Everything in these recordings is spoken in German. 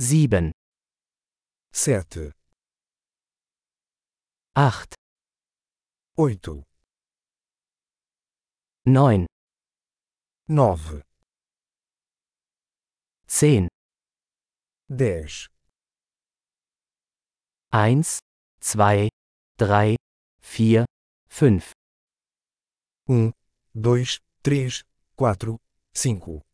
7, 7, 8, 8, 9, 9, 10, 10, 1, 2, 3, 4, 5, 1, 2, 3, 4, 5,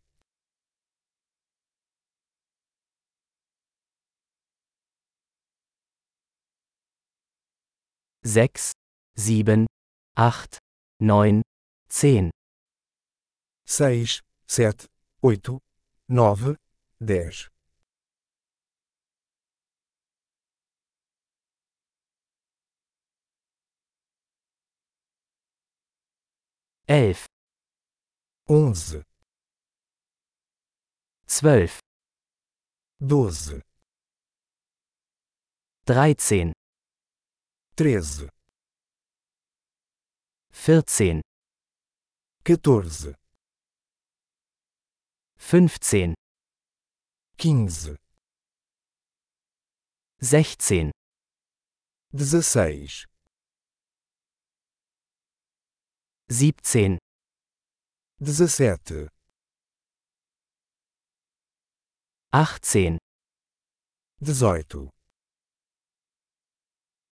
6, 7, 8, 9, 10, 6, 7, 8, 9, 10, 11, 11, 12, 12, 13, 13, 14, 14, 15, 15, 16, 16, 17, 17, 18, 18,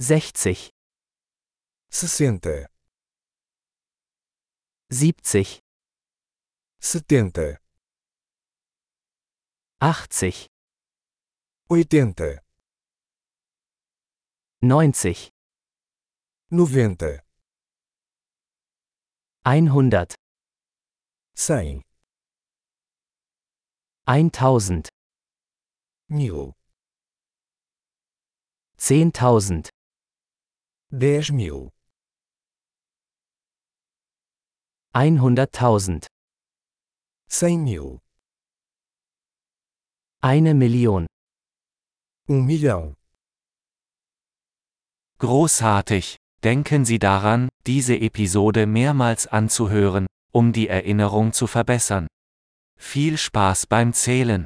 60, 60, 70, 70, 80, 80, 90, 90, 100, 100, 1000, 1000, 10.000, 10.000, 100.000, 100.000, eine Million. 1 milhão. Großartig! Denken Sie daran, diese Episode mehrmals anzuhören, um die Erinnerung zu verbessern. Viel Spaß beim Zählen!